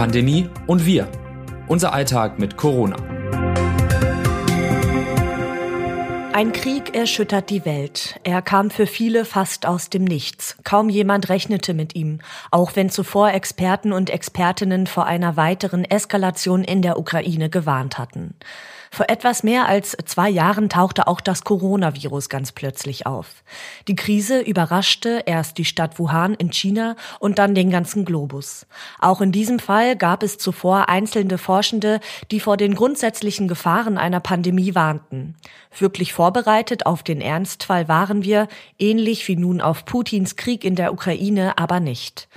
Pandemie und wir. Unser Alltag mit Corona. Ein Krieg erschüttert die Welt. Er kam für viele fast aus dem Nichts. Kaum jemand rechnete mit ihm, auch wenn zuvor Experten und Expertinnen vor einer weiteren Eskalation in der Ukraine gewarnt hatten. Vor etwas mehr als zwei Jahren tauchte auch das Coronavirus ganz plötzlich auf. Die Krise überraschte erst die Stadt Wuhan in China und dann den ganzen Globus. Auch in diesem Fall gab es zuvor einzelne Forschende, die vor den grundsätzlichen Gefahren einer Pandemie warnten. Wirklich vorbereitet auf den Ernstfall waren wir, ähnlich wie nun auf Putins Krieg in der Ukraine, aber nicht.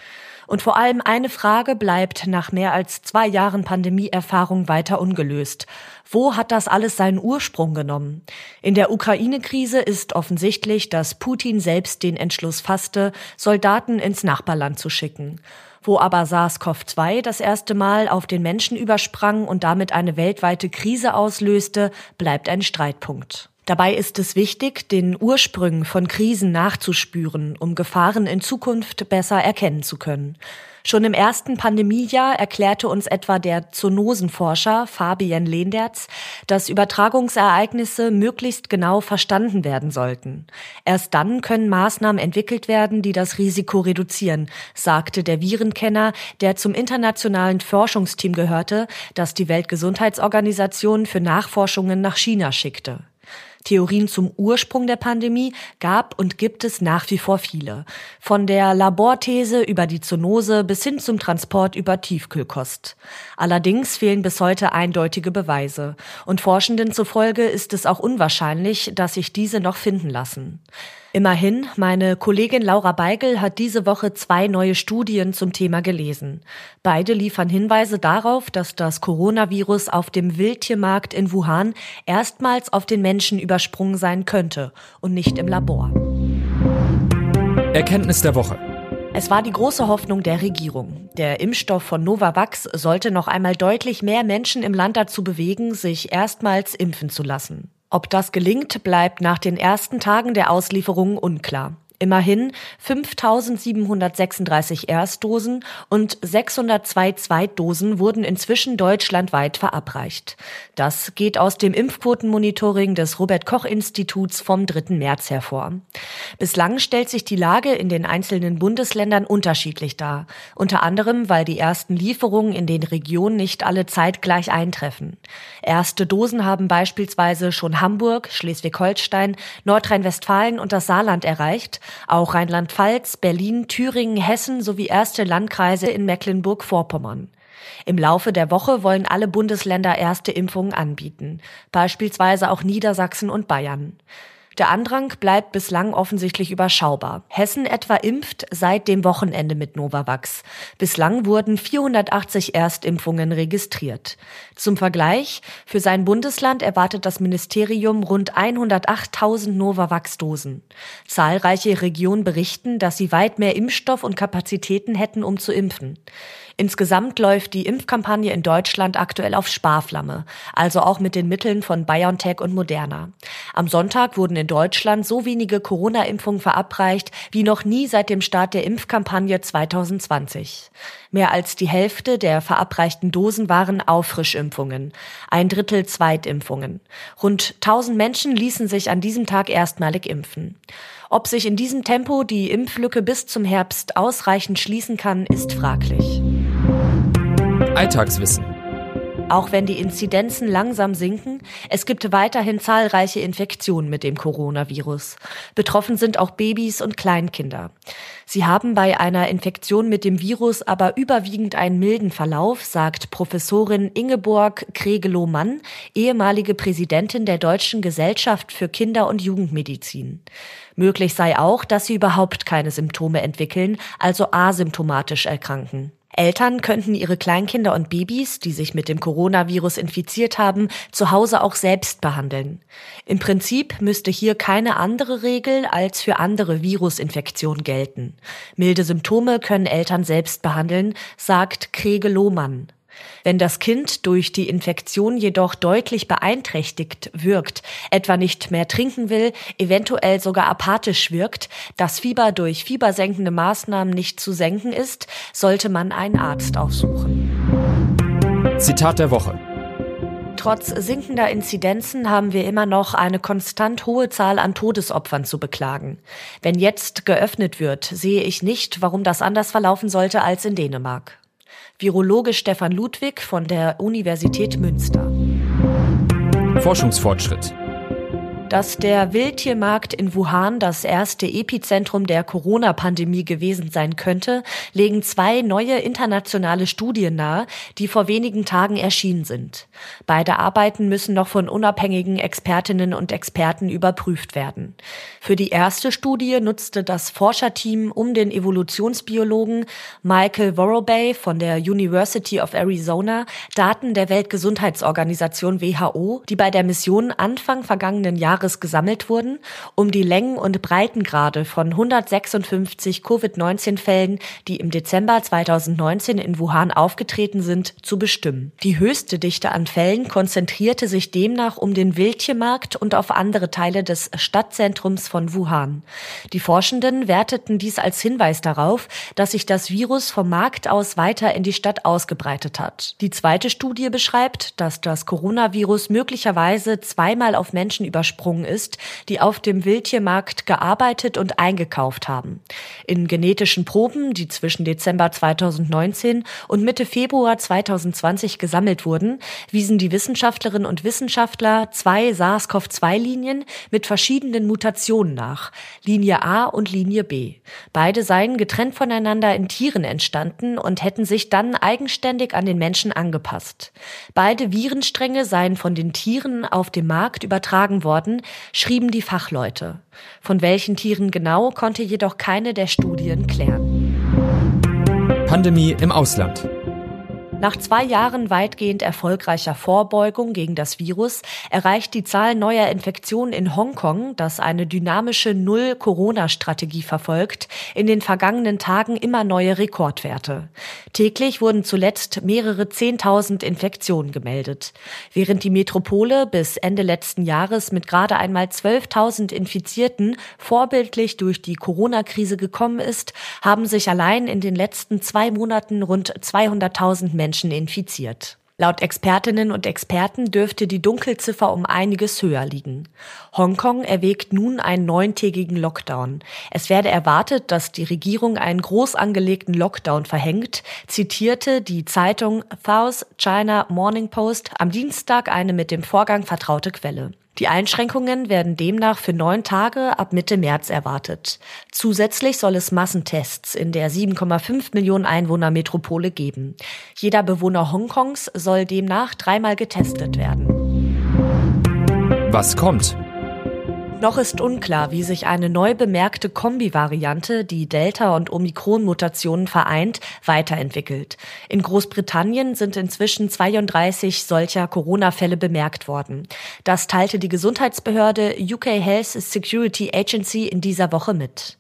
Und vor allem eine Frage bleibt nach mehr als zwei Jahren Pandemieerfahrung weiter ungelöst. Wo hat das alles seinen Ursprung genommen? In der Ukraine-Krise ist offensichtlich, dass Putin selbst den Entschluss fasste, Soldaten ins Nachbarland zu schicken. Wo aber SARS-CoV-2 das erste Mal auf den Menschen übersprang und damit eine weltweite Krise auslöste, bleibt ein Streitpunkt. Dabei ist es wichtig, den Ursprüngen von Krisen nachzuspüren, um Gefahren in Zukunft besser erkennen zu können. Schon im ersten Pandemiejahr erklärte uns etwa der Zoonosenforscher Fabian Lehnderz, dass Übertragungsereignisse möglichst genau verstanden werden sollten. Erst dann können Maßnahmen entwickelt werden, die das Risiko reduzieren, sagte der Virenkenner, der zum internationalen Forschungsteam gehörte, das die Weltgesundheitsorganisation für Nachforschungen nach China schickte. Theorien zum Ursprung der Pandemie gab und gibt es nach wie vor viele. Von der Laborthese über die Zoonose bis hin zum Transport über Tiefkühlkost. Allerdings fehlen bis heute eindeutige Beweise. Und Forschenden zufolge ist es auch unwahrscheinlich, dass sich diese noch finden lassen. Immerhin, meine Kollegin Laura Beigel hat diese Woche zwei neue Studien zum Thema gelesen. Beide liefern Hinweise darauf, dass das Coronavirus auf dem Wildtiermarkt in Wuhan erstmals auf den Menschen übersprungen sein könnte und nicht im Labor. Erkenntnis der Woche. Es war die große Hoffnung der Regierung. Der Impfstoff von Novavax sollte noch einmal deutlich mehr Menschen im Land dazu bewegen, sich erstmals impfen zu lassen. Ob das gelingt, bleibt nach den ersten Tagen der Auslieferung unklar. Immerhin 5.736 Erstdosen und 602 Zweitdosen wurden inzwischen deutschlandweit verabreicht. Das geht aus dem Impfquotenmonitoring des Robert Koch Instituts vom 3. März hervor. Bislang stellt sich die Lage in den einzelnen Bundesländern unterschiedlich dar. Unter anderem, weil die ersten Lieferungen in den Regionen nicht alle zeitgleich eintreffen. Erste Dosen haben beispielsweise schon Hamburg, Schleswig-Holstein, Nordrhein-Westfalen und das Saarland erreicht. Auch Rheinland-Pfalz, Berlin, Thüringen, Hessen sowie erste Landkreise in Mecklenburg-Vorpommern. Im Laufe der Woche wollen alle Bundesländer erste Impfungen anbieten, beispielsweise auch Niedersachsen und Bayern. Der Andrang bleibt bislang offensichtlich überschaubar. Hessen etwa impft seit dem Wochenende mit Novavax. Bislang wurden 480 Erstimpfungen registriert. Zum Vergleich, für sein Bundesland erwartet das Ministerium rund 108.000 Novavax-Dosen. Zahlreiche Regionen berichten, dass sie weit mehr Impfstoff und Kapazitäten hätten, um zu impfen. Insgesamt läuft die Impfkampagne in Deutschland aktuell auf Sparflamme, also auch mit den Mitteln von BioNTech und Moderna. Am Sonntag wurden in Deutschland so wenige Corona-Impfungen verabreicht wie noch nie seit dem Start der Impfkampagne 2020. Mehr als die Hälfte der verabreichten Dosen waren Auffrischimpfungen, ein Drittel Zweitimpfungen. Rund 1000 Menschen ließen sich an diesem Tag erstmalig impfen. Ob sich in diesem Tempo die Impflücke bis zum Herbst ausreichend schließen kann, ist fraglich. Alltagswissen. Auch wenn die Inzidenzen langsam sinken, es gibt weiterhin zahlreiche Infektionen mit dem Coronavirus. Betroffen sind auch Babys und Kleinkinder. Sie haben bei einer Infektion mit dem Virus aber überwiegend einen milden Verlauf, sagt Professorin Ingeborg Kregelow-Mann, ehemalige Präsidentin der Deutschen Gesellschaft für Kinder- und Jugendmedizin. Möglich sei auch, dass sie überhaupt keine Symptome entwickeln, also asymptomatisch erkranken. Eltern könnten ihre Kleinkinder und Babys, die sich mit dem Coronavirus infiziert haben, zu Hause auch selbst behandeln. Im Prinzip müsste hier keine andere Regel als für andere Virusinfektionen gelten. Milde Symptome können Eltern selbst behandeln, sagt Krege Lohmann. Wenn das Kind durch die Infektion jedoch deutlich beeinträchtigt wirkt, etwa nicht mehr trinken will, eventuell sogar apathisch wirkt, das Fieber durch fiebersenkende Maßnahmen nicht zu senken ist, sollte man einen Arzt aufsuchen. Zitat der Woche. Trotz sinkender Inzidenzen haben wir immer noch eine konstant hohe Zahl an Todesopfern zu beklagen. Wenn jetzt geöffnet wird, sehe ich nicht, warum das anders verlaufen sollte als in Dänemark. Virologe Stefan Ludwig von der Universität Münster. Forschungsfortschritt. Dass der Wildtiermarkt in Wuhan das erste Epizentrum der Corona-Pandemie gewesen sein könnte, legen zwei neue internationale Studien nahe, die vor wenigen Tagen erschienen sind. Beide Arbeiten müssen noch von unabhängigen Expertinnen und Experten überprüft werden. Für die erste Studie nutzte das Forscherteam um den Evolutionsbiologen Michael Worobey von der University of Arizona Daten der Weltgesundheitsorganisation WHO, die bei der Mission Anfang vergangenen Jahres Jahres gesammelt wurden, um die Längen- und Breitengrade von 156 Covid-19-Fällen, die im Dezember 2019 in Wuhan aufgetreten sind, zu bestimmen. Die höchste Dichte an Fällen konzentrierte sich demnach um den Wildtiermarkt und auf andere Teile des Stadtzentrums von Wuhan. Die Forschenden werteten dies als Hinweis darauf, dass sich das Virus vom Markt aus weiter in die Stadt ausgebreitet hat. Die zweite Studie beschreibt, dass das Coronavirus möglicherweise zweimal auf Menschen übersprungen abgesprungen ist, die auf dem Wildtiermarkt gearbeitet und eingekauft haben. In genetischen Proben, die zwischen Dezember 2019 und Mitte Februar 2020 gesammelt wurden, wiesen die Wissenschaftlerinnen und Wissenschaftler zwei SARS-CoV-2-Linien mit verschiedenen Mutationen nach, Linie A und Linie B. Beide seien getrennt voneinander in Tieren entstanden und hätten sich dann eigenständig an den Menschen angepasst. Beide Virenstränge seien von den Tieren auf dem Markt übertragen worden, schrieben die Fachleute. Von welchen Tieren genau konnte jedoch keine der Studien klären. Pandemie im Ausland. Nach zwei Jahren weitgehend erfolgreicher Vorbeugung gegen das Virus erreicht die Zahl neuer Infektionen in Hongkong, das eine dynamische Null-Corona-Strategie verfolgt, in den vergangenen Tagen immer neue Rekordwerte. Täglich wurden zuletzt mehrere Zehntausend Infektionen gemeldet. Während die Metropole bis Ende letzten Jahres mit gerade einmal 12.000 Infizierten vorbildlich durch die Corona-Krise gekommen ist, haben sich allein in den letzten zwei Monaten rund 200.000 Menschen Menschen infiziert. Laut Expertinnen und Experten dürfte die Dunkelziffer um einiges höher liegen. Hongkong erwägt nun einen neuntägigen Lockdown. Es werde erwartet, dass die Regierung einen groß angelegten Lockdown verhängt, zitierte die Zeitung South China Morning Post am Dienstag eine mit dem Vorgang vertraute Quelle. Die Einschränkungen werden demnach für neun Tage ab Mitte März erwartet. Zusätzlich soll es Massentests in der 7,5 Millionen Einwohner Metropole geben. Jeder Bewohner Hongkongs soll demnach dreimal getestet werden. Was kommt? Noch ist unklar, wie sich eine neu bemerkte Kombi-Variante, die Delta- und Omikron-Mutationen vereint, weiterentwickelt. In Großbritannien sind inzwischen 32 solcher Corona-Fälle bemerkt worden. Das teilte die Gesundheitsbehörde UK Health Security Agency in dieser Woche mit.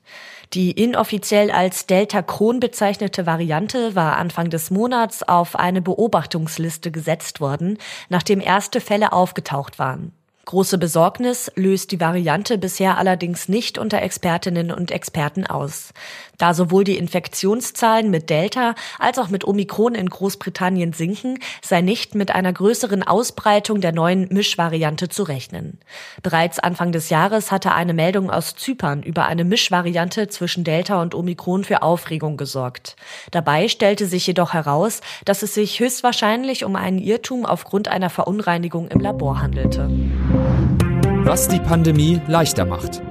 Die inoffiziell als Delta Kron bezeichnete Variante war Anfang des Monats auf eine Beobachtungsliste gesetzt worden, nachdem erste Fälle aufgetaucht waren. Große Besorgnis löst die Variante bisher allerdings nicht unter Expertinnen und Experten aus. Da sowohl die Infektionszahlen mit Delta als auch mit Omikron in Großbritannien sinken, sei nicht mit einer größeren Ausbreitung der neuen Mischvariante zu rechnen. Bereits Anfang des Jahres hatte eine Meldung aus Zypern über eine Mischvariante zwischen Delta und Omikron für Aufregung gesorgt. Dabei stellte sich jedoch heraus, dass es sich höchstwahrscheinlich um einen Irrtum aufgrund einer Verunreinigung im Labor handelte. Was die Pandemie leichter macht.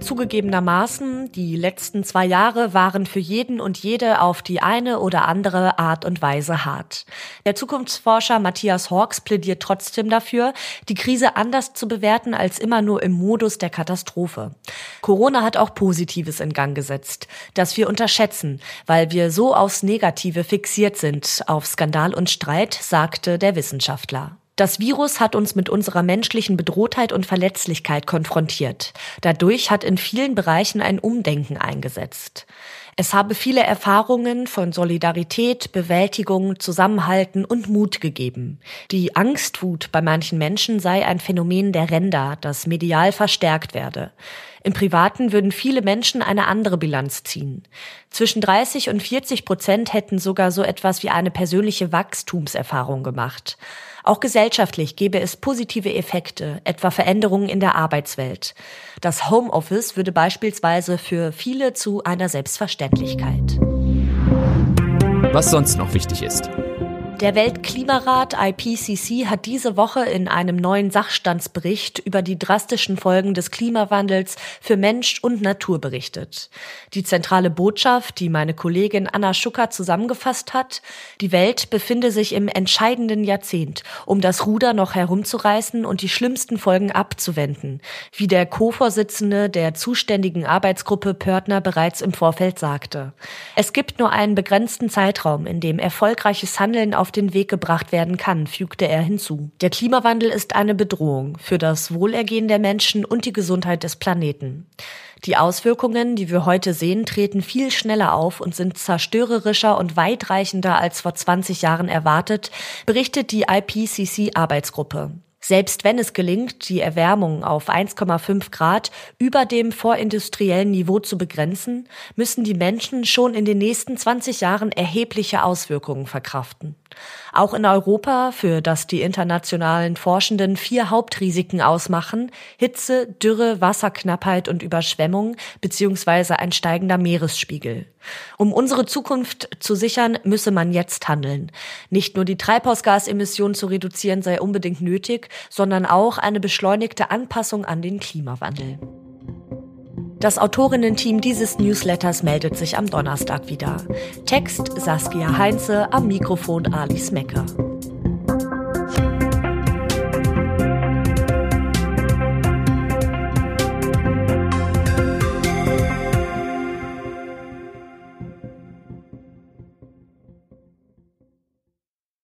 Zugegebenermaßen, die letzten zwei Jahre waren für jeden und jede auf die eine oder andere Art und Weise hart. Der Zukunftsforscher Matthias Hawks plädiert trotzdem dafür, die Krise anders zu bewerten als immer nur im Modus der Katastrophe. Corona hat auch Positives in Gang gesetzt, das wir unterschätzen, weil wir so aufs Negative fixiert sind, auf Skandal und Streit, sagte der Wissenschaftler. Das Virus hat uns mit unserer menschlichen Bedrohtheit und Verletzlichkeit konfrontiert. Dadurch hat in vielen Bereichen ein Umdenken eingesetzt. Es habe viele Erfahrungen von Solidarität, Bewältigung, Zusammenhalten und Mut gegeben. Die Angstwut bei manchen Menschen sei ein Phänomen der Ränder, das medial verstärkt werde. Im Privaten würden viele Menschen eine andere Bilanz ziehen. Zwischen 30 und 40 Prozent hätten sogar so etwas wie eine persönliche Wachstumserfahrung gemacht. Auch gesellschaftlich gäbe es positive Effekte, etwa Veränderungen in der Arbeitswelt. Das Homeoffice würde beispielsweise für viele zu einer Selbstverständlichkeit. Was sonst noch wichtig ist. Der Weltklimarat IPCC hat diese Woche in einem neuen Sachstandsbericht über die drastischen Folgen des Klimawandels für Mensch und Natur berichtet. Die zentrale Botschaft, die meine Kollegin Anna Schucker zusammengefasst hat, die Welt befinde sich im entscheidenden Jahrzehnt, um das Ruder noch herumzureißen und die schlimmsten Folgen abzuwenden, wie der Co-Vorsitzende der zuständigen Arbeitsgruppe Pörtner bereits im Vorfeld sagte. Es gibt nur einen begrenzten Zeitraum, in dem erfolgreiches Handeln auf den Weg gebracht werden kann, fügte er hinzu. Der Klimawandel ist eine Bedrohung für das Wohlergehen der Menschen und die Gesundheit des Planeten. Die Auswirkungen, die wir heute sehen, treten viel schneller auf und sind zerstörerischer und weitreichender als vor 20 Jahren erwartet, berichtet die IPCC-Arbeitsgruppe. Selbst wenn es gelingt, die Erwärmung auf 1,5 Grad über dem vorindustriellen Niveau zu begrenzen, müssen die Menschen schon in den nächsten 20 Jahren erhebliche Auswirkungen verkraften. Auch in Europa, für das die internationalen Forschenden vier Hauptrisiken ausmachen, Hitze, Dürre, Wasserknappheit und Überschwemmung bzw. ein steigender Meeresspiegel. Um unsere Zukunft zu sichern, müsse man jetzt handeln. Nicht nur die Treibhausgasemissionen zu reduzieren sei unbedingt nötig, sondern auch eine beschleunigte Anpassung an den Klimawandel. Das Autorinnen-Team dieses Newsletters meldet sich am Donnerstag wieder. Text Saskia Heinze, am Mikrofon Alice Mecker.